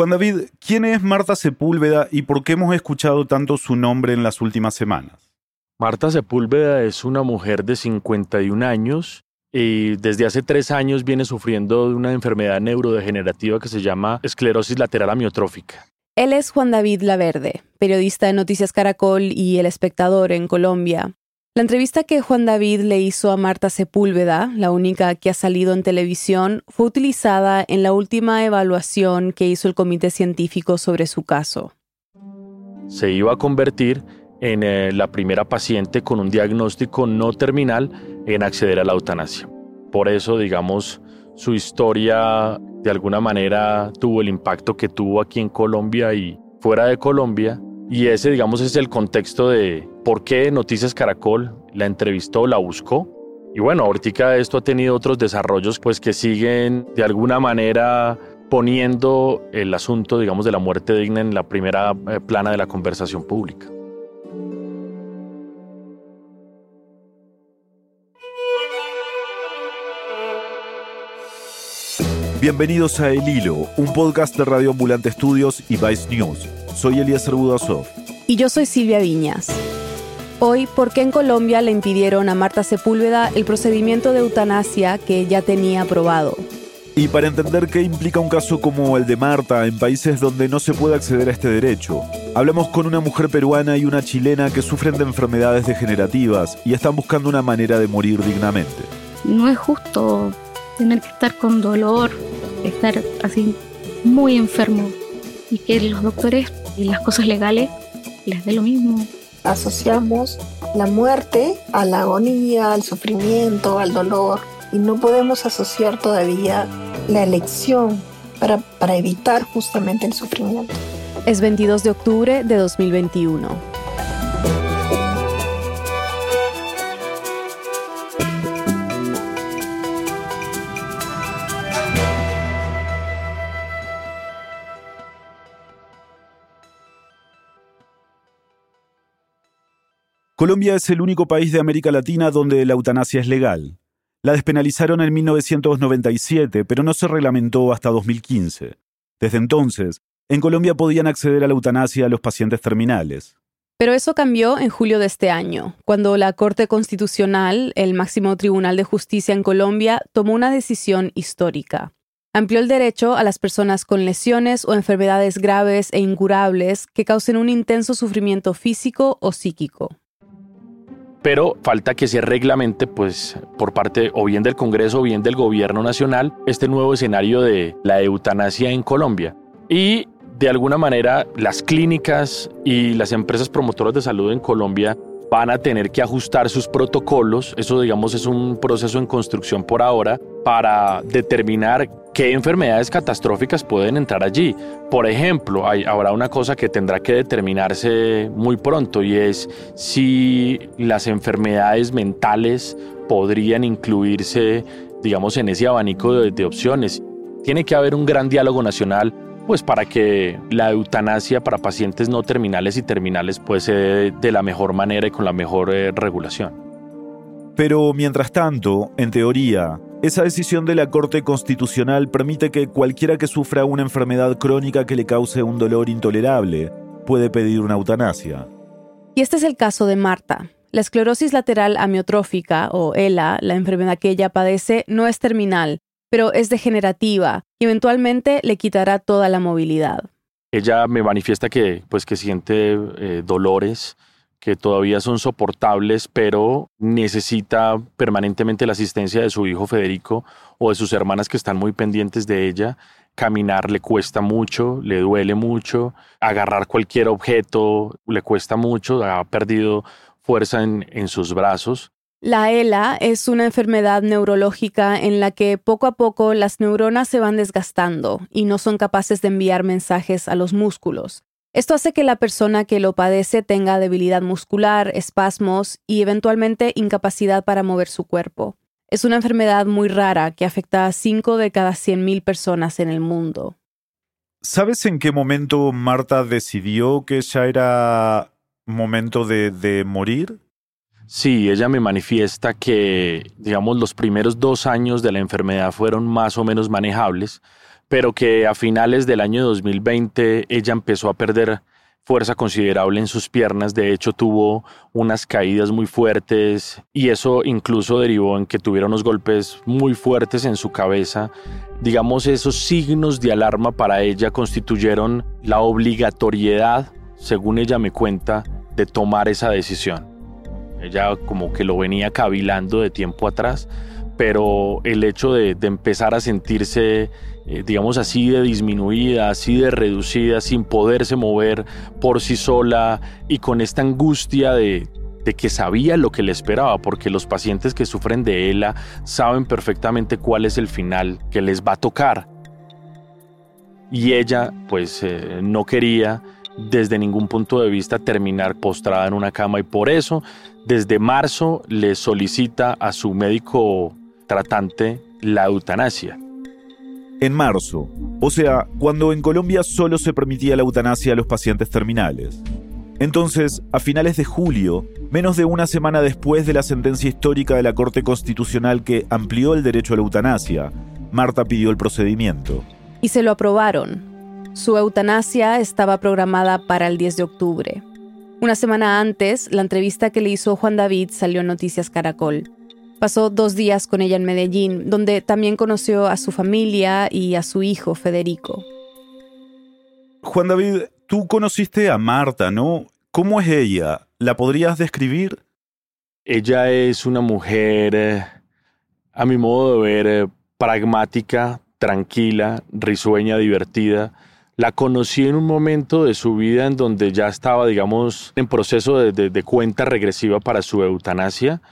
Juan David, ¿quién es Marta Sepúlveda y por qué hemos escuchado tanto su nombre en las últimas semanas? Marta Sepúlveda es una mujer de 51 años y desde hace tres años viene sufriendo de una enfermedad neurodegenerativa que se llama esclerosis lateral amiotrófica. Él es Juan David Laverde, periodista de Noticias Caracol y El Espectador en Colombia. La entrevista que Juan David le hizo a Marta Sepúlveda, la única que ha salido en televisión, fue utilizada en la última evaluación que hizo el comité científico sobre su caso. Se iba a convertir en eh, la primera paciente con un diagnóstico no terminal en acceder a la eutanasia. Por eso, digamos, su historia de alguna manera tuvo el impacto que tuvo aquí en Colombia y fuera de Colombia. Y ese, digamos, es el contexto de por qué Noticias Caracol la entrevistó, la buscó. Y bueno, ahorita esto ha tenido otros desarrollos pues que siguen de alguna manera poniendo el asunto, digamos, de la muerte digna en la primera eh, plana de la conversación pública. Bienvenidos a El Hilo, un podcast de Radio Ambulante Estudios y Vice News. Soy Elías Budasov. Y yo soy Silvia Viñas. Hoy, ¿por qué en Colombia le impidieron a Marta Sepúlveda el procedimiento de eutanasia que ya tenía aprobado? Y para entender qué implica un caso como el de Marta en países donde no se puede acceder a este derecho, hablamos con una mujer peruana y una chilena que sufren de enfermedades degenerativas y están buscando una manera de morir dignamente. No es justo tener que estar con dolor, estar así muy enfermo y que los doctores y las cosas legales les dé lo mismo. Asociamos la muerte a la agonía, al sufrimiento, al dolor y no podemos asociar todavía la elección para, para evitar justamente el sufrimiento. Es 22 de octubre de 2021. Colombia es el único país de América Latina donde la eutanasia es legal. La despenalizaron en 1997, pero no se reglamentó hasta 2015. Desde entonces, en Colombia podían acceder a la eutanasia los pacientes terminales. Pero eso cambió en julio de este año, cuando la Corte Constitucional, el máximo tribunal de justicia en Colombia, tomó una decisión histórica. Amplió el derecho a las personas con lesiones o enfermedades graves e incurables que causen un intenso sufrimiento físico o psíquico pero falta que se reglamente, pues, por parte o bien del Congreso o bien del Gobierno Nacional, este nuevo escenario de la eutanasia en Colombia. Y de alguna manera, las clínicas y las empresas promotoras de salud en Colombia van a tener que ajustar sus protocolos. Eso, digamos, es un proceso en construcción por ahora para determinar qué enfermedades catastróficas pueden entrar allí. Por ejemplo, hay, habrá una cosa que tendrá que determinarse muy pronto y es si las enfermedades mentales podrían incluirse, digamos, en ese abanico de, de opciones. Tiene que haber un gran diálogo nacional pues para que la eutanasia para pacientes no terminales y terminales pues se dé de la mejor manera y con la mejor eh, regulación. Pero mientras tanto, en teoría, esa decisión de la Corte Constitucional permite que cualquiera que sufra una enfermedad crónica que le cause un dolor intolerable puede pedir una eutanasia. Y este es el caso de Marta. La esclerosis lateral amiotrófica, o ELA, la enfermedad que ella padece, no es terminal, pero es degenerativa y eventualmente le quitará toda la movilidad. Ella me manifiesta que, pues, que siente eh, dolores que todavía son soportables, pero necesita permanentemente la asistencia de su hijo Federico o de sus hermanas que están muy pendientes de ella. Caminar le cuesta mucho, le duele mucho, agarrar cualquier objeto le cuesta mucho, ha perdido fuerza en, en sus brazos. La ELA es una enfermedad neurológica en la que poco a poco las neuronas se van desgastando y no son capaces de enviar mensajes a los músculos. Esto hace que la persona que lo padece tenga debilidad muscular, espasmos y eventualmente incapacidad para mover su cuerpo. Es una enfermedad muy rara que afecta a 5 de cada 100.000 personas en el mundo. ¿Sabes en qué momento Marta decidió que ya era momento de, de morir? Sí, ella me manifiesta que, digamos, los primeros dos años de la enfermedad fueron más o menos manejables, pero que a finales del año 2020 ella empezó a perder fuerza considerable en sus piernas, de hecho tuvo unas caídas muy fuertes y eso incluso derivó en que tuviera unos golpes muy fuertes en su cabeza. Digamos, esos signos de alarma para ella constituyeron la obligatoriedad, según ella me cuenta, de tomar esa decisión. Ella como que lo venía cavilando de tiempo atrás, pero el hecho de, empezar a sentirse, eh, digamos así, de disminuida, así de reducida, sin poderse mover por sí sola y con esta angustia de, que sabía lo que le esperaba, porque los pacientes que sufren de ELA saben perfectamente cuál es el final que les va a tocar. Y ella pues eh, no quería desde ningún punto de vista terminar postrada en una cama y por eso desde marzo le solicita a su médico tratante la eutanasia. En marzo, o sea, cuando en Colombia solo se permitía la eutanasia a los pacientes terminales. Entonces, a finales de julio, menos de una semana después de la sentencia histórica de la Corte Constitucional que amplió el derecho a la eutanasia, Marta pidió el procedimiento. Y se lo aprobaron. Su eutanasia estaba programada para el 10 de octubre. Una semana antes, la entrevista que le hizo Juan David salió en Noticias Caracol. Pasó dos días con ella en Medellín, donde también conoció a su familia y a su hijo Federico. Juan David, tú conociste a Marta, ¿no? ¿Cómo es ella? ¿La podrías describir? Ella es una mujer, eh, a mi modo de ver, eh, pragmática, tranquila, risueña, divertida la conocí en un momento de su vida en donde ya estaba, digamos, en proceso de, cuenta regresiva para su eutanasia.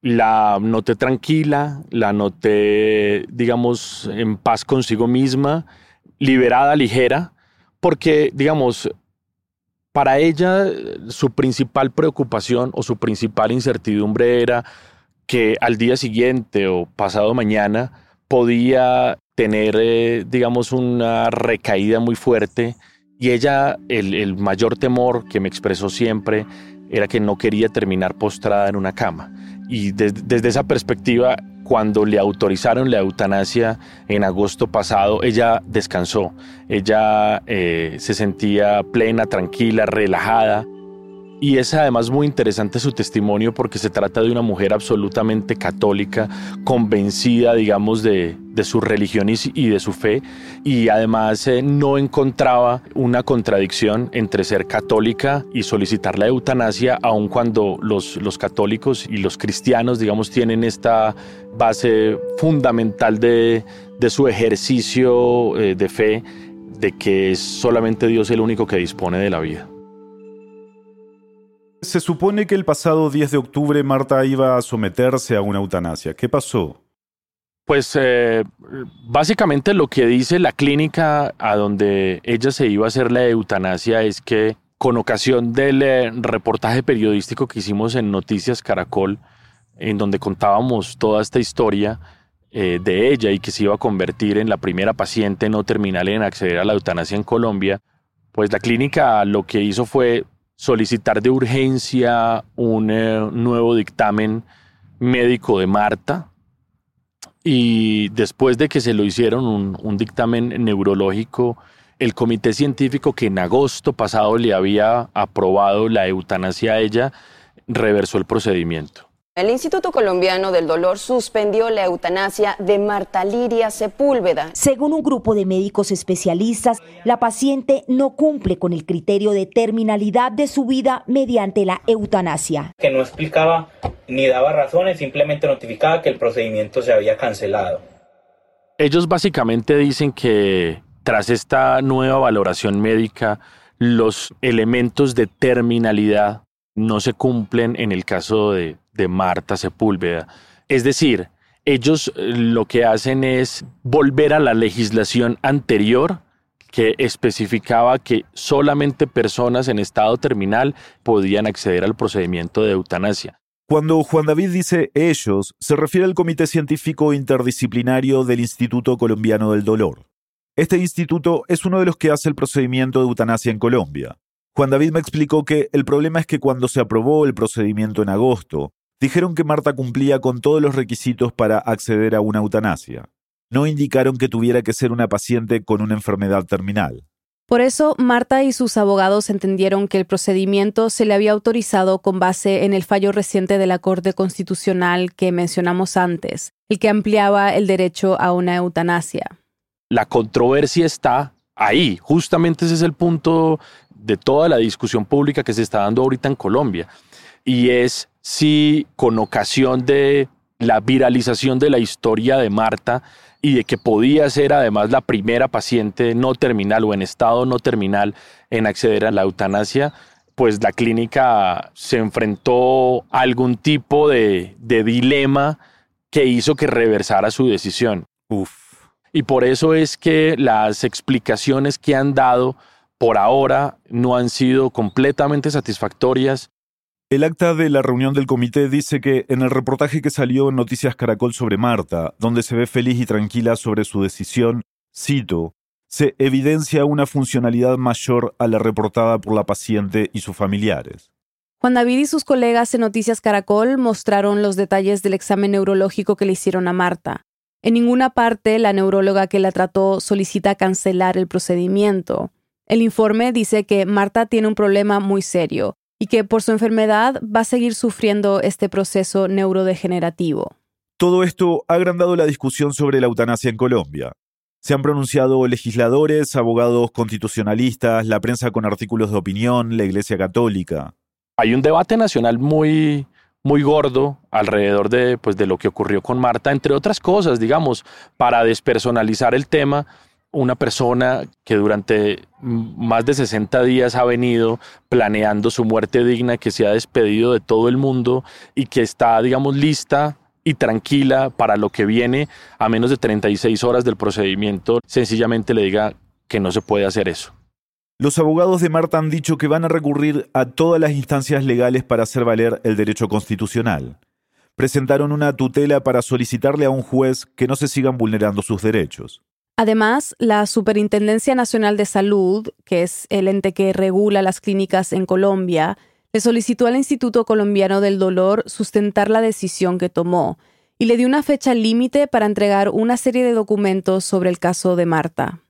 La noté tranquila, la noté, digamos, en paz consigo misma, liberada, ligera, porque, digamos, para ella su principal preocupación o su principal incertidumbre era que al día siguiente o pasado mañana podía tener, eh, digamos, una recaída muy fuerte. Y ella, el, mayor temor que me expresó siempre era que no quería terminar postrada en una cama. Y desde esa perspectiva, cuando le autorizaron la eutanasia en agosto pasado, ella descansó. Ella eh, se sentía plena, tranquila, relajada y es además muy interesante su testimonio porque se trata de una mujer absolutamente católica, convencida, digamos, de, su religión y, de su fe, y además eh, no encontraba una contradicción entre ser católica y solicitar la eutanasia, aun cuando los, los católicos y los cristianos, digamos, tienen esta base fundamental de, su ejercicio eh, de fe, de que es solamente Dios el único que dispone de la vida. Se supone que el pasado 10 de octubre Marta iba a someterse a una eutanasia. ¿Qué pasó? Pues eh, básicamente lo que dice la clínica a donde ella se iba a hacer la eutanasia es que con ocasión del eh, reportaje periodístico que hicimos en Noticias Caracol, en donde contábamos toda esta historia eh, de ella y que se iba a convertir en la primera paciente no terminal en acceder a la eutanasia en Colombia, pues la clínica lo que hizo fue solicitar de urgencia un eh, nuevo dictamen médico de Marta y después de que se lo hicieron un, dictamen neurológico, el comité científico que en agosto pasado le había aprobado la eutanasia a ella, reversó el procedimiento. El Instituto Colombiano del Dolor suspendió la eutanasia de Marta Liria Sepúlveda. Según un grupo de médicos especialistas, la paciente no cumple con el criterio de terminalidad de su vida mediante la eutanasia. Que no explicaba ni daba razones, simplemente notificaba que el procedimiento se había cancelado. Ellos básicamente dicen que tras esta nueva valoración médica, los elementos de terminalidad no se cumplen en el caso de, Marta Sepúlveda. Es decir, ellos eh, lo que hacen es volver a la legislación anterior que especificaba que solamente personas en estado terminal podían acceder al procedimiento de eutanasia. Cuando Juan David dice ellos, se refiere al Comité Científico Interdisciplinario del Instituto Colombiano del Dolor. Este instituto es uno de los que hace el procedimiento de eutanasia en Colombia. Juan David me explicó que el problema es que cuando se aprobó el procedimiento en agosto, dijeron que Marta cumplía con todos los requisitos para acceder a una eutanasia. no indicaron que tuviera que ser una paciente con una enfermedad terminal. Por eso, Marta y sus abogados entendieron que el procedimiento se le había autorizado con base en el fallo reciente de la Corte Constitucional que mencionamos antes, el que ampliaba el derecho a una eutanasia. La controversia está ahí, justamente ese es el punto de toda la discusión pública que se está dando ahorita en Colombia, y es si con ocasión de la viralización de la historia de Marta y de que podía ser además la primera paciente no terminal o en estado no terminal en acceder a la eutanasia, pues la clínica se enfrentó a algún tipo de, dilema que hizo que reversara su decisión. Y por eso es que las explicaciones que han dado por ahora no han sido completamente satisfactorias el acta de la reunión del comité dice que en el reportaje que salió en Noticias Caracol sobre Marta, donde se ve feliz y tranquila sobre su decisión, se evidencia una funcionalidad mayor a la reportada por la paciente y sus familiares. Juan David y sus colegas en Noticias Caracol mostraron los detalles del examen neurológico que le hicieron a Marta. En ninguna parte la neuróloga que la trató solicita cancelar el procedimiento. El informe dice que Marta tiene un problema muy serio, y que por su enfermedad va a seguir sufriendo este proceso neurodegenerativo. Todo esto ha agrandado la discusión sobre la eutanasia en Colombia. Se han pronunciado legisladores, abogados constitucionalistas, la prensa con artículos de opinión, la Iglesia Católica. Hay un debate nacional muy, muy gordo alrededor de, pues, de lo que ocurrió con Marta, entre otras cosas, digamos, para despersonalizar el tema una persona que durante más de 60 días ha venido planeando su muerte digna, que se ha despedido de todo el mundo y que está, digamos, lista y tranquila para lo que viene a menos de 36 horas del procedimiento, sencillamente le diga que no se puede hacer eso. Los abogados de Marta han dicho que van a recurrir a todas las instancias legales para hacer valer el derecho constitucional. Presentaron una tutela para solicitarle a un juez que no se sigan vulnerando sus derechos. Además, la Superintendencia Nacional de Salud, que es el ente que regula las clínicas en Colombia, le solicitó al Instituto Colombiano del Dolor sustentar la decisión que tomó y le dio una fecha límite para entregar una serie de documentos sobre el caso de Marta.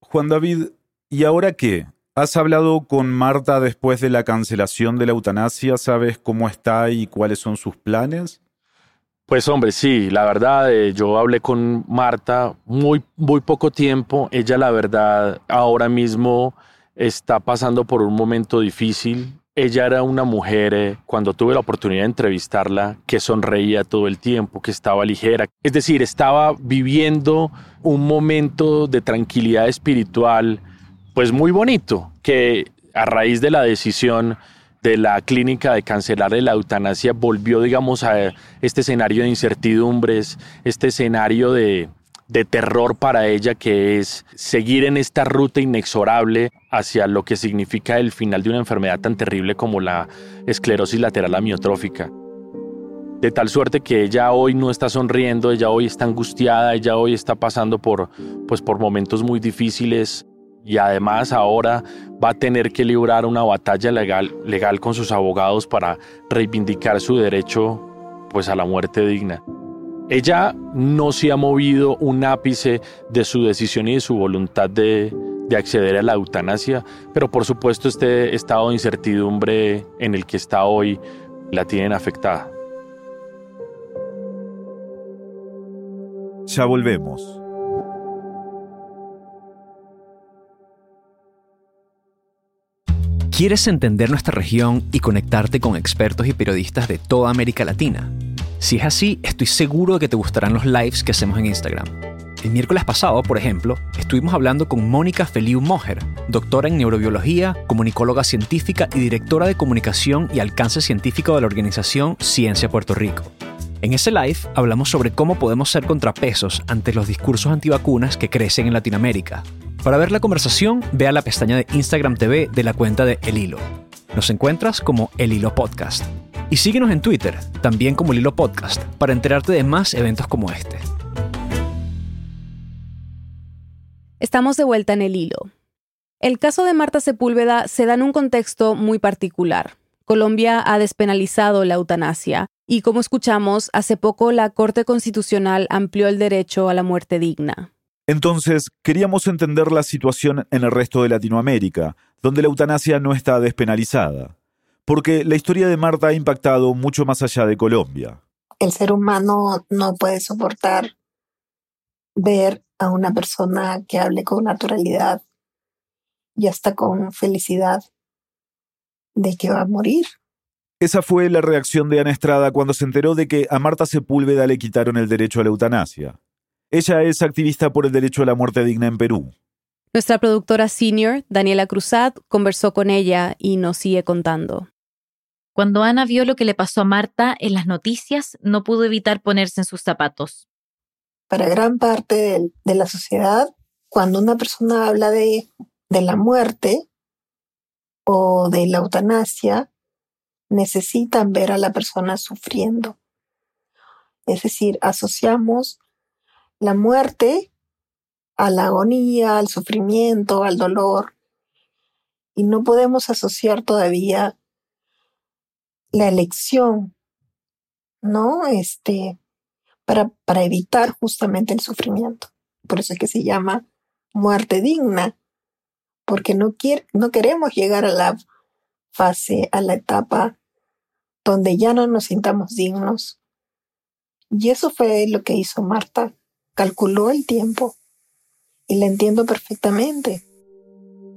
Juan David, ¿y ahora qué? ¿Has hablado con Marta después de la cancelación de la eutanasia? ¿Sabes cómo está y cuáles son sus planes? Pues hombre, sí, la verdad, eh, yo hablé con Marta muy, muy poco tiempo. Ella, la verdad, ahora mismo está pasando por un momento difícil. Ella era una mujer, eh, cuando tuve la oportunidad de entrevistarla, que sonreía todo el tiempo, que estaba ligera. Es decir, estaba viviendo un momento de tranquilidad espiritual, pues muy bonito, que a raíz de la decisión de la clínica de cancelar la eutanasia volvió, digamos, a este escenario de incertidumbres, este escenario de, de terror para ella que es seguir en esta ruta inexorable hacia lo que significa el final de una enfermedad tan terrible como la esclerosis lateral amiotrófica. De tal suerte que ella hoy no está sonriendo, ella hoy está angustiada, ella hoy está pasando por, pues, por momentos muy difíciles, y además ahora va a tener que librar una batalla legal, legal con sus abogados para reivindicar su derecho pues a la muerte digna. Ella no se ha movido un ápice de su decisión y de su voluntad de, de acceder a la eutanasia, pero por supuesto este estado de incertidumbre en el que está hoy la tienen afectada. Ya volvemos. ¿Quieres entender nuestra región y conectarte con expertos y periodistas de toda América Latina? Si es así, estoy seguro de que te gustarán los lives que hacemos en Instagram. El miércoles pasado, por ejemplo, estuvimos hablando con Mónica Feliu Mojer, doctora en neurobiología, comunicóloga científica y directora de comunicación y alcance científico de la organización Ciencia Puerto Rico. En ese live hablamos sobre cómo podemos ser contrapesos ante los discursos antivacunas que crecen en Latinoamérica para ver la conversación, ve a la pestaña de Instagram TV de la cuenta de El Hilo. Nos encuentras como El Hilo Podcast. Y síguenos en Twitter, también como El Hilo Podcast, para enterarte de más eventos como este. Estamos de vuelta en El Hilo. El caso de Marta Sepúlveda se da en un contexto muy particular. Colombia ha despenalizado la eutanasia Y como escuchamos, hace poco la Corte Constitucional amplió el derecho a la muerte digna. Entonces, queríamos entender la situación en el resto de Latinoamérica, donde la eutanasia no está despenalizada. Porque la historia de Marta ha impactado mucho más allá de Colombia. El ser humano no puede soportar ver a una persona que hable con naturalidad y hasta con felicidad de que va a morir. Esa fue la reacción de Ana Estrada cuando se enteró de que a Marta Sepúlveda le quitaron el derecho a la eutanasia. Ella es activista por el derecho a la muerte digna en Perú. Nuestra productora senior, Daniela Cruzat, conversó con ella y nos sigue contando. Cuando Ana vio lo que le pasó a Marta en las noticias, no pudo evitar ponerse en sus zapatos. Para gran parte de, de la sociedad, cuando una persona habla de, de la muerte o de la eutanasia, necesitan ver a la persona sufriendo. Es decir, asociamos la muerte a la agonía, al sufrimiento, al dolor, y no podemos asociar todavía la elección, ¿no? Este, para, para evitar justamente el sufrimiento. Por eso es que se llama muerte digna, porque no, quiere, no queremos llegar a la fase, a la etapa donde ya no nos sintamos dignos. Y eso fue lo que hizo Marta. Calculó el tiempo. Y la entiendo perfectamente.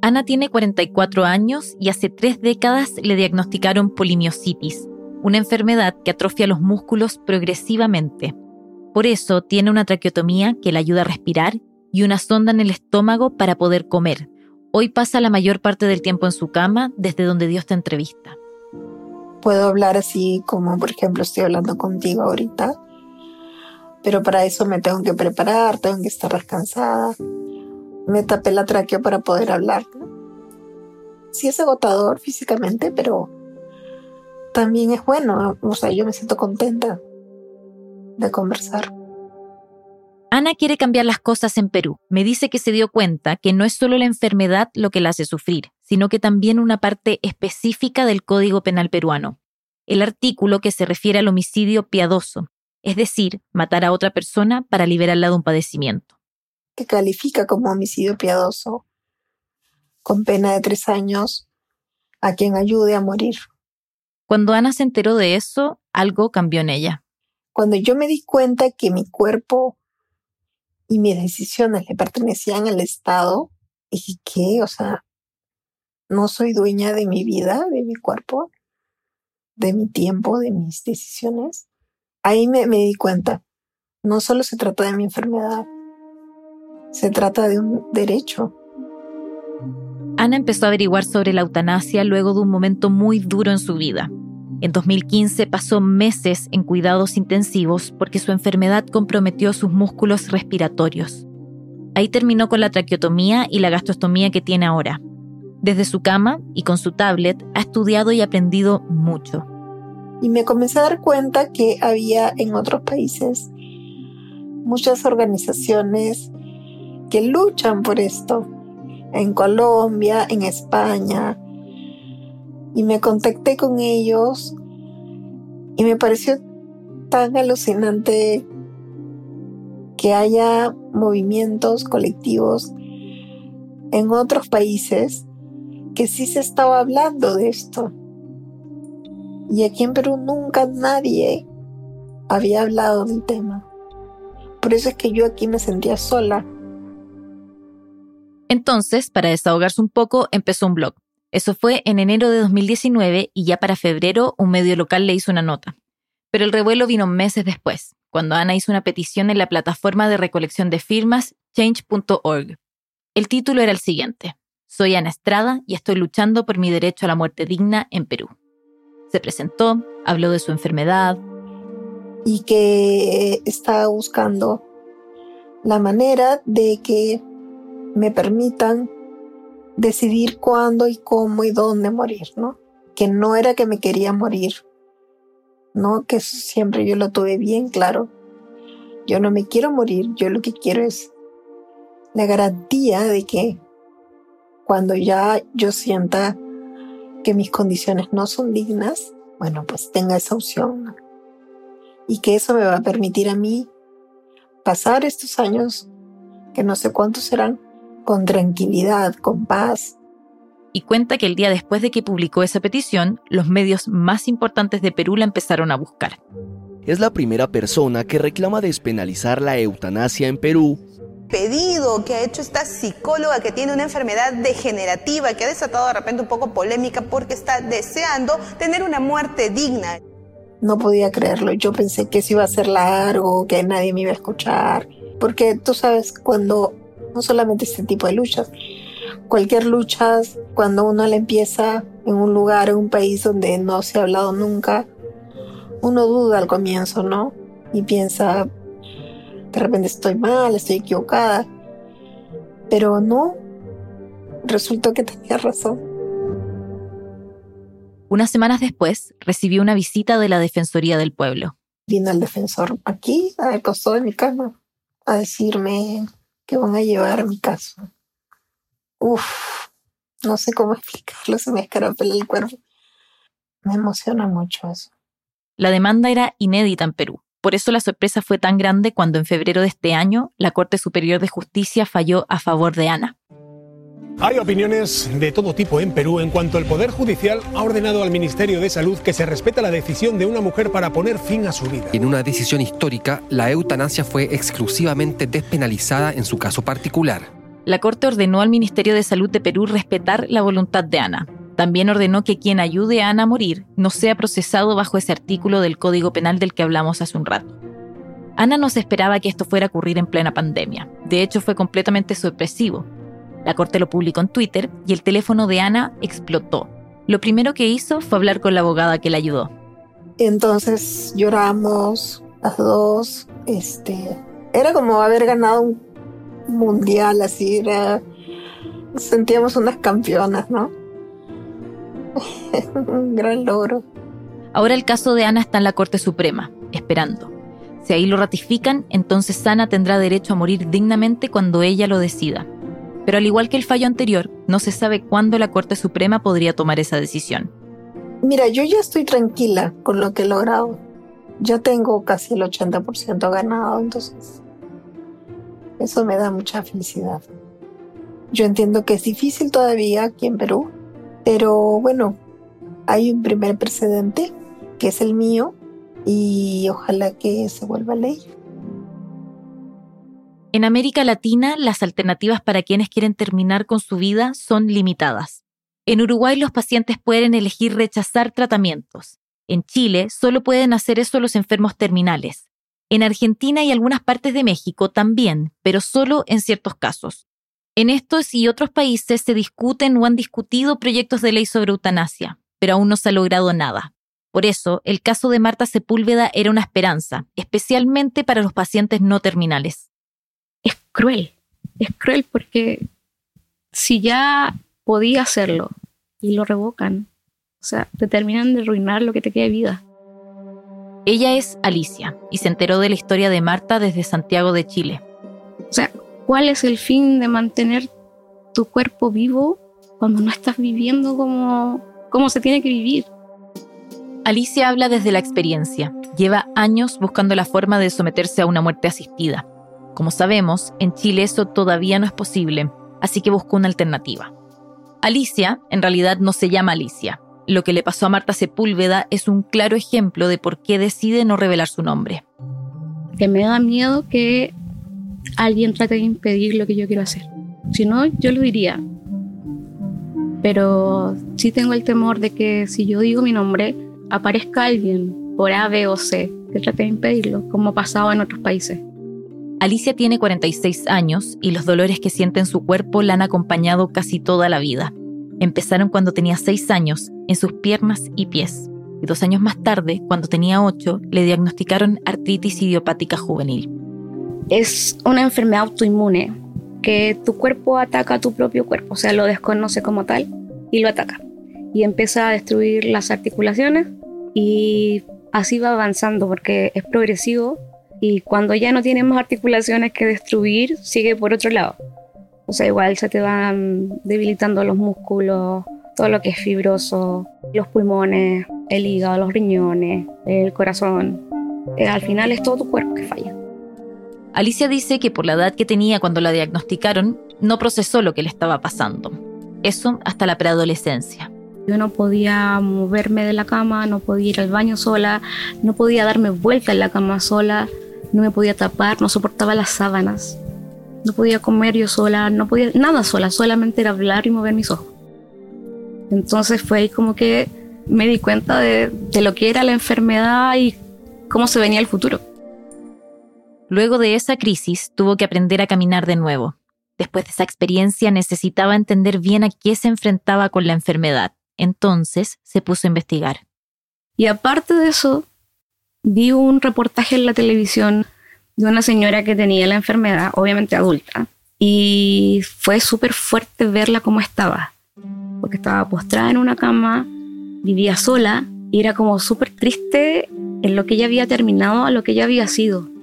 Ana tiene 44 años y hace tres décadas le diagnosticaron polimiositis, una enfermedad que atrofia los músculos progresivamente. Por eso tiene una traqueotomía que le ayuda a respirar y una sonda en el estómago para poder comer. Hoy pasa la mayor parte del tiempo en su cama desde donde dio esta entrevista puedo hablar así como por ejemplo estoy hablando contigo ahorita, pero para eso me tengo que preparar, tengo que estar descansada. Me tapé la tráquea para poder hablar. Sí es agotador físicamente, pero también es bueno. O sea, yo me siento contenta de conversar. Ana quiere cambiar las cosas en Perú. Me dice que se dio cuenta que no es solo la enfermedad lo que la hace sufrir, sino que también una parte específica del Código Penal peruano, el artículo que se refiere al homicidio piadoso, es decir, matar a otra persona para liberarla de un padecimiento. Que califica como homicidio piadoso, con pena de tres años, a quien ayude a morir. Cuando Ana se enteró de eso, algo cambió en ella. Cuando yo me di cuenta que mi cuerpo y mis decisiones le pertenecían al Estado, y que, o sea, no soy dueña de mi vida, de mi cuerpo, de mi tiempo, de mis decisiones. Ahí me, di cuenta, no solo se trata de mi enfermedad, se trata de un derecho. Ana empezó a averiguar sobre la eutanasia luego de un momento muy duro en su vida. En 2015 pasó meses en cuidados intensivos porque su enfermedad comprometió sus músculos respiratorios. Ahí terminó con la traqueotomía y la gastrostomía que tiene ahora. Desde su cama y con su tablet ha estudiado y aprendido mucho. Y me comencé a dar cuenta que había en otros países muchas organizaciones que luchan por esto. En Colombia, en España. Y me contacté con ellos y me pareció tan alucinante que haya movimientos colectivos en otros países que sí se estaba hablando de esto. Y aquí en Perú nunca nadie había hablado del tema. Por eso es que yo aquí me sentía sola. Entonces, para desahogarse un poco, empezó un blog. Eso fue en enero de 2019 y ya para febrero un medio local le hizo una nota. Pero el revuelo vino meses después, cuando Ana hizo una petición en la plataforma de recolección de firmas change.org. El título era el siguiente. Soy Ana Estrada y estoy luchando por mi derecho a la muerte digna en Perú. Se presentó, habló de su enfermedad. Y que estaba buscando la manera de que me permitan decidir cuándo y cómo y dónde morir, ¿no? Que no era que me quería morir, ¿no? Que siempre yo lo tuve bien claro. Yo no me quiero morir, yo lo que quiero es la garantía de que cuando ya yo sienta que mis condiciones no son dignas, bueno, pues tenga esa opción. y que eso me va a permitir a mí pasar estos años, que no sé cuántos serán, con tranquilidad, con paz. Y cuenta que el día después de que publicó esa petición, los medios más importantes de Perú la empezaron a buscar. Es la primera persona que reclama despenalizar la eutanasia en Perú pedido que ha hecho esta psicóloga que tiene una enfermedad degenerativa que ha desatado de repente un poco polémica porque está deseando tener una muerte digna. No podía creerlo, yo pensé que eso iba a ser largo, que nadie me iba a escuchar, porque tú sabes cuando no solamente este tipo de luchas, cualquier lucha, cuando uno la empieza en un lugar, en un país donde no se ha hablado nunca, uno duda al comienzo, ¿no? Y piensa, de repente estoy mal, estoy equivocada. Pero no, resultó que tenía razón. Unas semanas después, recibió una visita de la Defensoría del Pueblo. Vino el defensor aquí, al costado de mi cama, a decirme que van a llevar mi caso. Uf, no sé cómo explicarlo, se me escarapela el cuerpo. Me emociona mucho eso. La demanda era inédita en Perú. Por eso la sorpresa fue tan grande cuando en febrero de este año la Corte Superior de Justicia falló a favor de Ana. Hay opiniones de todo tipo en Perú en cuanto el Poder Judicial ha ordenado al Ministerio de Salud que se respeta la decisión de una mujer para poner fin a su vida. En una decisión histórica, la eutanasia fue exclusivamente despenalizada en su caso particular. La Corte ordenó al Ministerio de Salud de Perú respetar la voluntad de Ana, también ordenó que quien ayude a Ana a morir no sea procesado bajo ese artículo del Código Penal del que hablamos hace un rato. Ana no se esperaba que esto fuera a ocurrir en plena pandemia. De hecho, fue completamente sorpresivo. La corte lo publicó en Twitter y el teléfono de Ana explotó. Lo primero que hizo fue hablar con la abogada que la ayudó. Entonces lloramos las dos. Este, era como haber ganado un mundial, así era. Sentíamos unas campeonas, ¿no? Un gran logro. Ahora el caso de Ana está en la Corte Suprema, esperando. Si ahí lo ratifican, entonces Ana tendrá derecho a morir dignamente cuando ella lo decida. Pero al igual que el fallo anterior, no se sabe cuándo la Corte Suprema podría tomar esa decisión. Mira, yo ya estoy tranquila con lo que he logrado. Ya tengo casi el 80% ganado, entonces eso me da mucha felicidad. Yo entiendo que es difícil todavía aquí en Perú, pero bueno, hay un primer precedente, que es el mío, y ojalá que se vuelva ley. En América Latina, las alternativas para quienes quieren terminar con su vida son limitadas. En Uruguay los pacientes pueden elegir rechazar tratamientos. En Chile solo pueden hacer eso los enfermos terminales. En Argentina y algunas partes de México también, pero solo en ciertos casos. En estos y otros países se discuten o han discutido proyectos de ley sobre eutanasia, pero aún no se ha logrado nada. Por eso, el caso de Marta Sepúlveda era una esperanza, especialmente para los pacientes no terminales. Es cruel, es cruel porque si ya podía hacerlo y lo revocan, o sea, te terminan de arruinar lo que te queda de vida. Ella es Alicia y se enteró de la historia de Marta desde Santiago de Chile. O sea, ¿Cuál es el fin de mantener tu cuerpo vivo cuando no estás viviendo como, como se tiene que vivir? Alicia habla desde la experiencia. Lleva años buscando la forma de someterse a una muerte asistida. Como sabemos, en Chile eso todavía no es posible, así que buscó una alternativa. Alicia, en realidad, no se llama Alicia. Lo que le pasó a Marta Sepúlveda es un claro ejemplo de por qué decide no revelar su nombre. Que me da miedo que alguien trate de impedir lo que yo quiero hacer. Si no, yo lo diría. Pero sí tengo el temor de que si yo digo mi nombre, aparezca alguien por A, B o C que trate de impedirlo, como pasaba en otros países. Alicia tiene 46 años y los dolores que siente en su cuerpo la han acompañado casi toda la vida. Empezaron cuando tenía 6 años, en sus piernas y pies. Y dos años más tarde, cuando tenía 8, le diagnosticaron artritis idiopática juvenil es una enfermedad autoinmune que tu cuerpo ataca a tu propio cuerpo, o sea, lo desconoce como tal y lo ataca. Y empieza a destruir las articulaciones y así va avanzando porque es progresivo y cuando ya no tienes más articulaciones que destruir, sigue por otro lado. O sea, igual se te van debilitando los músculos, todo lo que es fibroso, los pulmones, el hígado, los riñones, el corazón. eh, al final es todo tu cuerpo que falla. Alicia dice que por la edad que tenía cuando la diagnosticaron, no procesó lo que le estaba pasando. Eso hasta la preadolescencia. Yo no podía moverme de la cama, no podía ir al baño sola, no podía darme vuelta en la cama sola, no me podía tapar, no soportaba las sábanas, no podía comer yo sola, no podía nada sola, solamente era hablar y mover mis ojos. Entonces fue ahí como que me di cuenta de, lo que era la enfermedad y cómo se venía el futuro. Luego de esa crisis tuvo que aprender a caminar de nuevo. Después de esa experiencia necesitaba entender bien a qué se enfrentaba con la enfermedad. Entonces se puso a investigar. Y aparte de eso, vi un reportaje en la televisión de una señora que tenía la enfermedad, obviamente adulta, y fue súper fuerte verla cómo estaba, porque estaba postrada en una cama, vivía sola, y era como súper triste en lo que ella había terminado a lo que ella había sido.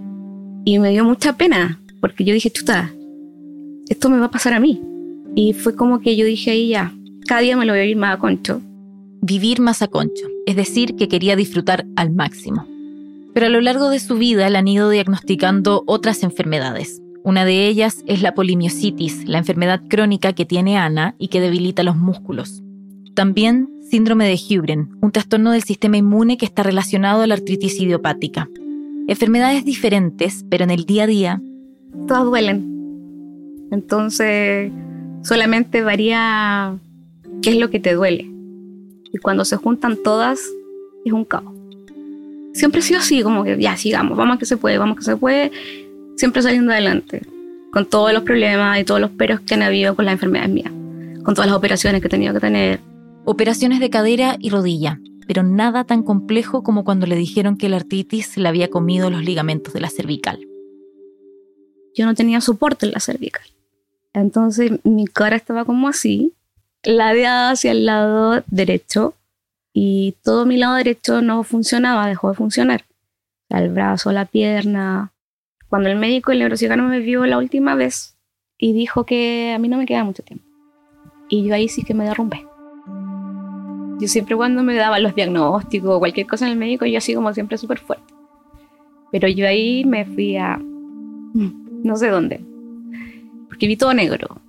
Y me dio mucha pena, porque yo dije, chuta, esto me va a pasar a mí. Y fue como que yo dije ahí ya, cada día me lo voy a ir más a concho. Vivir más a concho, es decir, que quería disfrutar al máximo. Pero a lo largo de su vida le han ido diagnosticando otras enfermedades. Una de ellas es la polimiositis, la enfermedad crónica que tiene Ana y que debilita los músculos. También síndrome de Hubren, un trastorno del sistema inmune que está relacionado a la artritis idiopática. Enfermedades diferentes, pero en el día a día... Todas duelen. Entonces, solamente varía qué es lo que te duele. Y cuando se juntan todas, es un caos. Siempre ha sido así, como que ya sigamos, vamos que se puede, vamos que se puede, siempre saliendo adelante, con todos los problemas y todos los peros que han habido con las enfermedades mías, con todas las operaciones que he tenido que tener. Operaciones de cadera y rodilla, pero nada tan complejo como cuando le dijeron que la artritis le había comido los ligamentos de la cervical. Yo no tenía soporte en la cervical. Entonces mi cara estaba como así, ladeada hacia el lado derecho y todo mi lado derecho no funcionaba, dejó de funcionar. El brazo, la pierna. Cuando el médico, el neurocirujano me vio la última vez y dijo que a mí no me queda mucho tiempo. Y yo ahí sí que me derrumbé. Yo siempre cuando me daban los diagnósticos o cualquier cosa en el médico, yo así como siempre súper fuerte. Pero yo ahí me fui a no sé dónde, porque vi todo negro.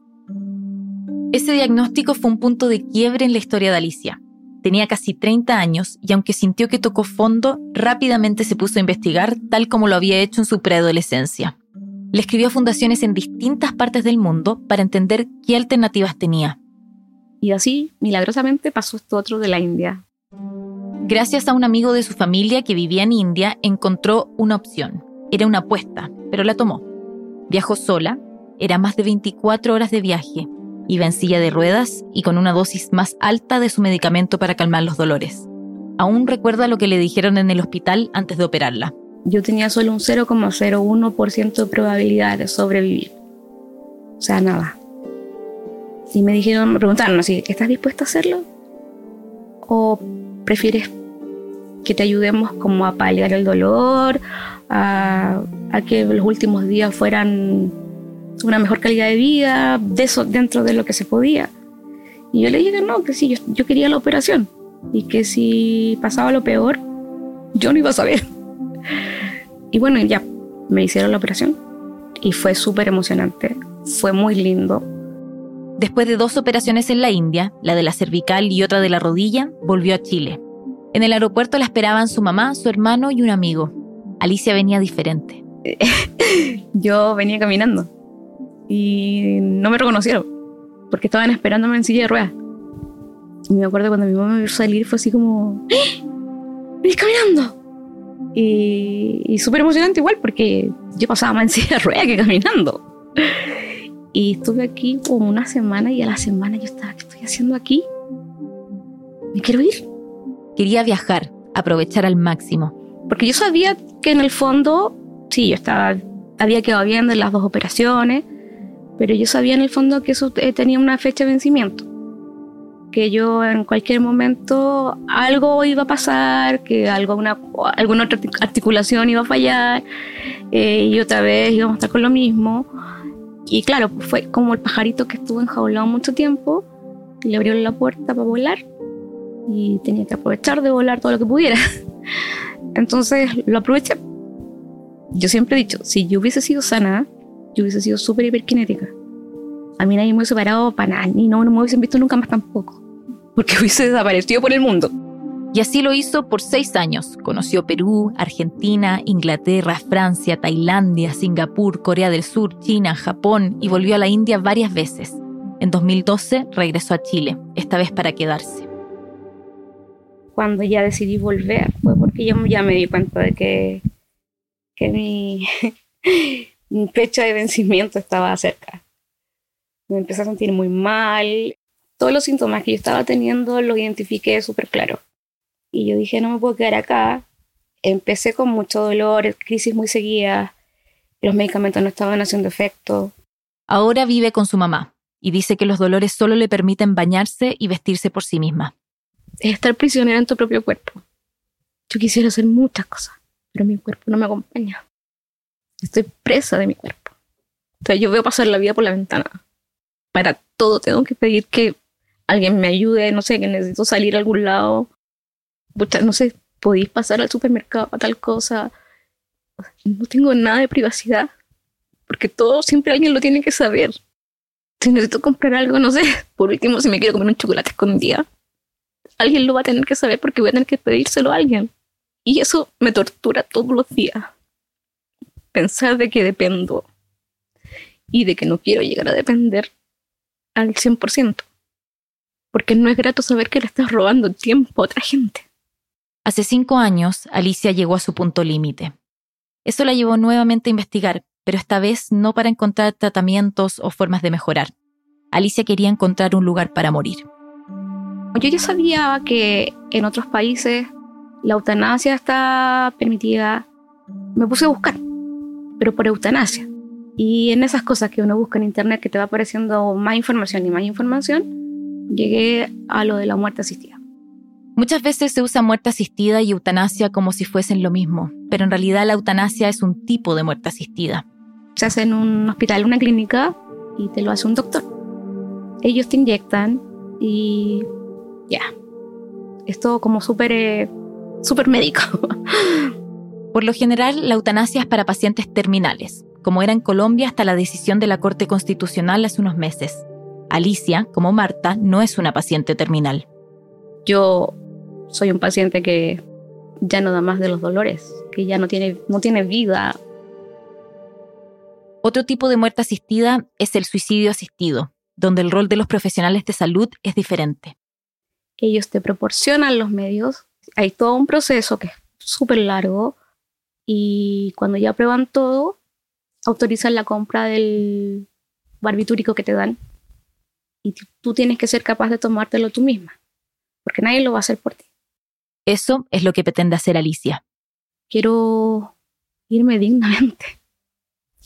Ese diagnóstico fue un punto de quiebre en la historia de Alicia. Tenía casi 30 años y aunque sintió que tocó fondo, rápidamente se puso a investigar tal como lo había hecho en su preadolescencia. Le escribió a fundaciones en distintas partes del mundo para entender qué alternativas tenía. Y así, milagrosamente, pasó esto otro de la India. Gracias a un amigo de su familia que vivía en India, encontró una opción. Era una apuesta, pero la tomó. Viajó sola, era más de 24 horas de viaje, iba en silla de ruedas y con una dosis más alta de su medicamento para calmar los dolores. Aún recuerda lo que le dijeron en el hospital antes de operarla. Yo tenía solo un 0,01% de probabilidad de sobrevivir. O sea, nada. Y me dijeron, me preguntaron así, ¿estás dispuesta a hacerlo? ¿O prefieres que te ayudemos como a paliar el dolor, a, a que los últimos días fueran una mejor calidad de vida, de eso dentro de lo que se podía. Y yo le dije que no, que sí, yo, yo quería la operación y que si pasaba lo peor, yo no iba a saber. Y bueno, ya me hicieron la operación y fue súper emocionante, fue muy lindo. Después de dos operaciones en la India, la de la cervical y otra de la rodilla, volvió a Chile. En el aeropuerto la esperaban su mamá, su hermano y un amigo. Alicia venía diferente. yo venía caminando y no me reconocieron porque estaban esperándome en silla de ruedas. Y me acuerdo cuando mi mamá me vio salir fue así como. ¡Venís caminando! Y, y súper emocionante igual porque yo pasaba más en silla de ruedas que caminando. Y estuve aquí como una semana y a la semana yo estaba, ¿qué estoy haciendo aquí? Me quiero ir. Quería viajar, aprovechar al máximo. Porque yo sabía que en el fondo, sí, yo estaba, había quedado bien de las dos operaciones, pero yo sabía en el fondo que eso eh, tenía una fecha de vencimiento, que yo en cualquier momento algo iba a pasar, que algo, una, alguna otra articulación iba a fallar eh, y otra vez íbamos a estar con lo mismo. Y claro, fue como el pajarito que estuvo enjaulado mucho tiempo y le abrió la puerta para volar y tenía que aprovechar de volar todo lo que pudiera. Entonces lo aproveché. Yo siempre he dicho, si yo hubiese sido sana, yo hubiese sido súper hiperkinética. A mí nadie me hubiese parado para nada, ni no, no me hubiesen visto nunca más tampoco. Porque hubiese desaparecido por el mundo. Y así lo hizo por seis años. Conoció Perú, Argentina, Inglaterra, Francia, Tailandia, Singapur, Corea del Sur, China, Japón y volvió a la India varias veces. En 2012 regresó a Chile, esta vez para quedarse. Cuando ya decidí volver fue porque yo ya me di cuenta de que, que mi, mi fecha de vencimiento estaba cerca. Me empecé a sentir muy mal. Todos los síntomas que yo estaba teniendo los identifiqué súper claro. Y yo dije, no me puedo quedar acá. Empecé con mucho dolor, crisis muy seguidas, los medicamentos no estaban haciendo efecto. Ahora vive con su mamá y dice que los dolores solo le permiten bañarse y vestirse por sí misma. Es estar prisionera en tu propio cuerpo. Yo quisiera hacer muchas cosas, pero mi cuerpo no me acompaña. Estoy presa de mi cuerpo. O sea, yo veo pasar la vida por la ventana. Para todo tengo que pedir que alguien me ayude, no sé, que necesito salir a algún lado, no sé, podéis pasar al supermercado a tal cosa. No tengo nada de privacidad, porque todo siempre alguien lo tiene que saber. Si necesito comprar algo, no sé, por último, si me quiero comer un chocolate escondido, alguien lo va a tener que saber porque voy a tener que pedírselo a alguien. Y eso me tortura todos los días. Pensar de que dependo y de que no quiero llegar a depender al 100%. Porque no es grato saber que le estás robando tiempo a otra gente. Hace cinco años, Alicia llegó a su punto límite. Eso la llevó nuevamente a investigar, pero esta vez no para encontrar tratamientos o formas de mejorar. Alicia quería encontrar un lugar para morir. Yo ya sabía que en otros países la eutanasia está permitida. Me puse a buscar, pero por eutanasia. Y en esas cosas que uno busca en internet que te va apareciendo más información y más información, llegué a lo de la muerte asistida. Muchas veces se usa muerte asistida y eutanasia como si fuesen lo mismo, pero en realidad la eutanasia es un tipo de muerte asistida. Se hace en un hospital, una clínica, y te lo hace un doctor. Ellos te inyectan y ya. Es todo como súper eh, super médico. Por lo general, la eutanasia es para pacientes terminales, como era en Colombia hasta la decisión de la Corte Constitucional hace unos meses. Alicia, como Marta, no es una paciente terminal. Yo soy un paciente que ya no da más de los dolores, que ya no tiene, no tiene vida. Otro tipo de muerte asistida es el suicidio asistido, donde el rol de los profesionales de salud es diferente. Ellos te proporcionan los medios, hay todo un proceso que es súper largo y cuando ya prueban todo, autorizan la compra del barbitúrico que te dan y tú tienes que ser capaz de tomártelo tú misma, porque nadie lo va a hacer por ti. Eso es lo que pretende hacer Alicia. Quiero irme dignamente.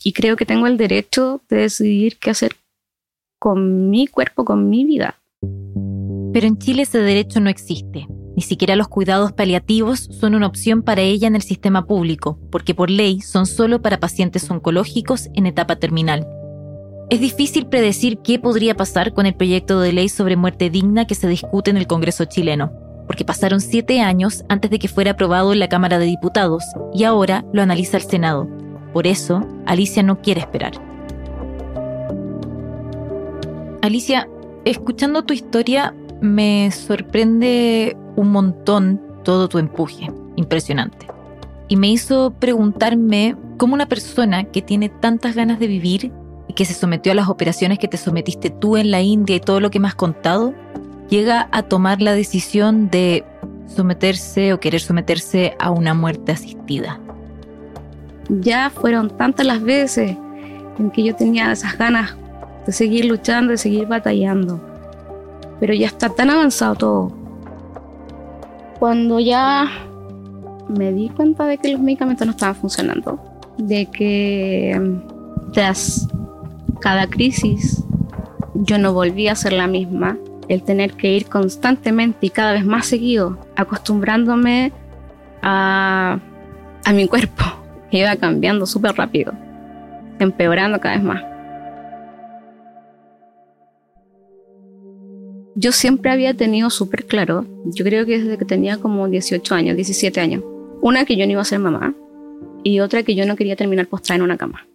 Y creo que tengo el derecho de decidir qué hacer con mi cuerpo, con mi vida. Pero en Chile ese derecho no existe. Ni siquiera los cuidados paliativos son una opción para ella en el sistema público, porque por ley son solo para pacientes oncológicos en etapa terminal. Es difícil predecir qué podría pasar con el proyecto de ley sobre muerte digna que se discute en el Congreso chileno porque pasaron siete años antes de que fuera aprobado en la Cámara de Diputados y ahora lo analiza el Senado. Por eso, Alicia no quiere esperar. Alicia, escuchando tu historia, me sorprende un montón todo tu empuje. Impresionante. Y me hizo preguntarme cómo una persona que tiene tantas ganas de vivir y que se sometió a las operaciones que te sometiste tú en la India y todo lo que me has contado, llega a tomar la decisión de someterse o querer someterse a una muerte asistida. Ya fueron tantas las veces en que yo tenía esas ganas de seguir luchando, de seguir batallando. Pero ya está tan avanzado todo. Cuando ya me di cuenta de que los medicamentos no estaban funcionando, de que tras cada crisis yo no volví a ser la misma, el tener que ir constantemente y cada vez más seguido acostumbrándome a, a mi cuerpo. Iba cambiando súper rápido, empeorando cada vez más. yo siempre había tenido súper claro, yo creo que desde que tenía como 18 años, 17 años, una que yo no iba a ser mamá y otra que yo no quería terminar postrada en una cama.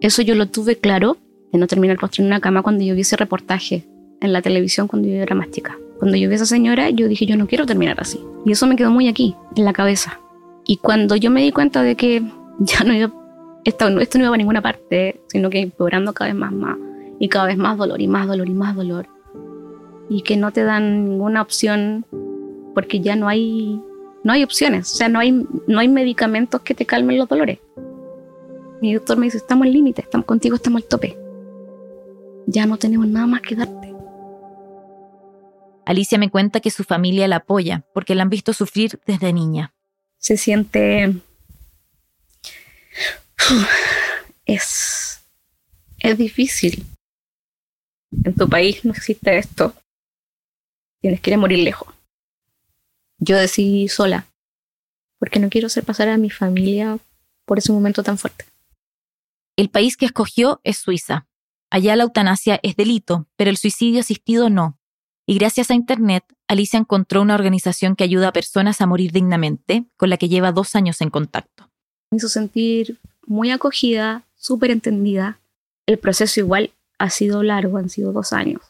Eso yo lo tuve claro de no terminar postrada en una cama cuando yo vi ese reportaje en la televisión cuando yo era más chica. Cuando yo vi a esa señora, yo dije, yo no quiero terminar así. Y eso me quedó muy aquí, en la cabeza. Y cuando yo me di cuenta de que ya no iba, esto, esto no iba a ninguna parte, sino que empeorando cada vez más, más, y cada vez más dolor, y más dolor, y más dolor, y que no te dan ninguna opción porque ya no hay, no hay opciones, o sea, no hay, no hay medicamentos que te calmen los dolores. Mi doctor me dice, estamos al límite, estamos contigo, estamos al tope. Ya no tenemos nada más que darte. Alicia me cuenta que su familia la apoya porque la han visto sufrir desde niña. Se siente... Es... Es difícil. En tu país no existe esto. Tienes que ir a morir lejos. Yo decidí sola, porque no quiero hacer pasar a mi familia por ese momento tan fuerte. El país que escogió es Suiza. Allá la eutanasia es delito, pero el suicidio asistido no. Y gracias a Internet, Alicia encontró una organización que ayuda a personas a morir dignamente, con la que lleva dos años en contacto. Me hizo sentir muy acogida, súper entendida. El proceso igual ha sido largo, han sido dos años.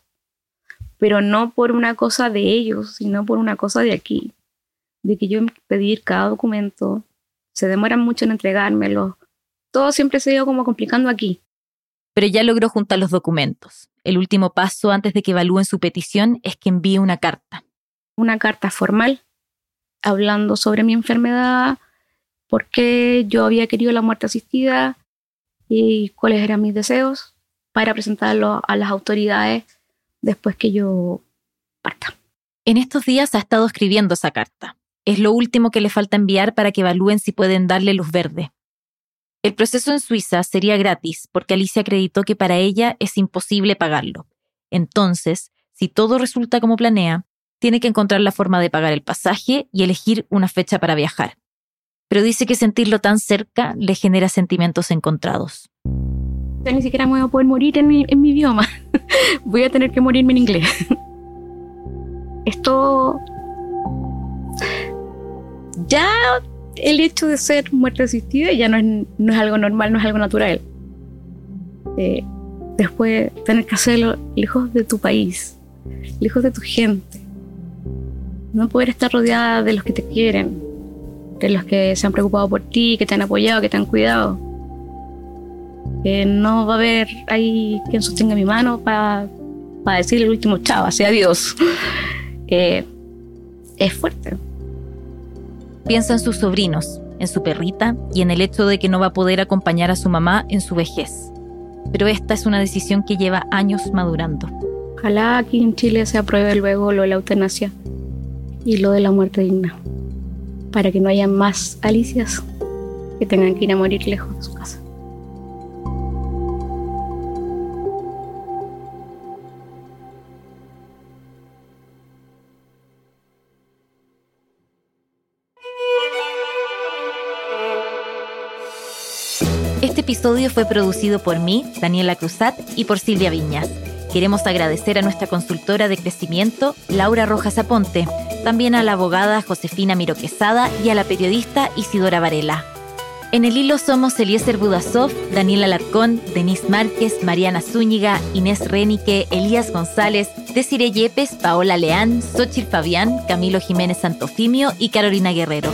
Pero no por una cosa de ellos, sino por una cosa de aquí. De que yo pedir cada documento, se demoran mucho en entregármelo. Todo siempre se ha ido como complicando aquí. Pero ya logró juntar los documentos. El último paso antes de que evalúen su petición es que envíe una carta. Una carta formal, hablando sobre mi enfermedad, por qué yo había querido la muerte asistida y cuáles eran mis deseos para presentarlo a las autoridades después que yo parta. En estos días ha estado escribiendo esa carta. Es lo último que le falta enviar para que evalúen si pueden darle luz verde. El proceso en Suiza sería gratis porque Alicia acreditó que para ella es imposible pagarlo. Entonces, si todo resulta como planea, tiene que encontrar la forma de pagar el pasaje y elegir una fecha para viajar. Pero dice que sentirlo tan cerca le genera sentimientos encontrados. ni siquiera me voy a poder morir en mi, en mi idioma. voy a tener que morirme en inglés. Esto ya el hecho de ser muerte asistida ya no es, no es algo normal, no es algo natural. Eh, después tener que hacerlo lejos de tu país, lejos de tu gente. No poder estar rodeada de los que te quieren, de los que se han preocupado por ti, que te han apoyado, que te han cuidado. Que no va a haber ahí quien sostenga mi mano para decirle el último chavo, sea Dios. Eh, es fuerte. Piensa en sus sobrinos, en su perrita y en el hecho de que no va a poder acompañar a su mamá en su vejez. Pero esta es una decisión que lleva años madurando. Ojalá aquí en Chile se apruebe luego lo de la eutanasia y lo de la muerte digna, para que no haya más Alicias que tengan que ir a morir lejos de su casa. Episodio fue producido por mí, Daniela Cruzat, y por Silvia Viñas. Queremos agradecer a nuestra consultora de crecimiento, Laura Rojas Aponte, también a la abogada Josefina Miro Quesada y a la periodista Isidora Varela. En el hilo somos Eliezer Budasov, Daniela Larcón, Denise Márquez, Mariana Zúñiga, Inés Renique, Elías González, Desiree Yepes, Paola Leán, Xochitl Fabián, Camilo Jiménez Santofimio y Carolina Guerrero.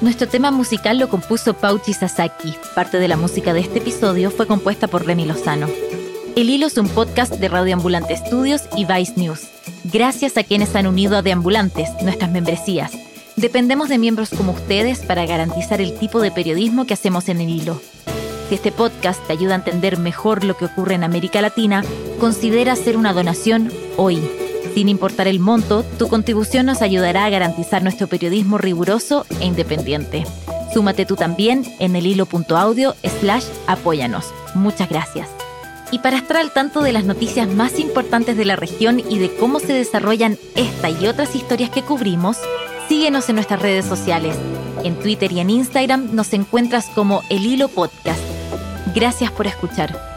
Nuestro tema musical lo compuso Pauchi Sasaki. Parte de la música de este episodio fue compuesta por Remy Lozano. El Hilo es un podcast de Radio Ambulante Studios y Vice News. Gracias a quienes han unido a Deambulantes, nuestras membresías. Dependemos de miembros como ustedes para garantizar el tipo de periodismo que hacemos en el hilo. Si este podcast te ayuda a entender mejor lo que ocurre en América Latina, considera hacer una donación hoy. Sin importar el monto, tu contribución nos ayudará a garantizar nuestro periodismo riguroso e independiente. Súmate tú también en el hilo.audio slash apóyanos. Muchas gracias. Y para estar al tanto de las noticias más importantes de la región y de cómo se desarrollan esta y otras historias que cubrimos, síguenos en nuestras redes sociales. En Twitter y en Instagram nos encuentras como El Hilo Podcast. Gracias por escuchar.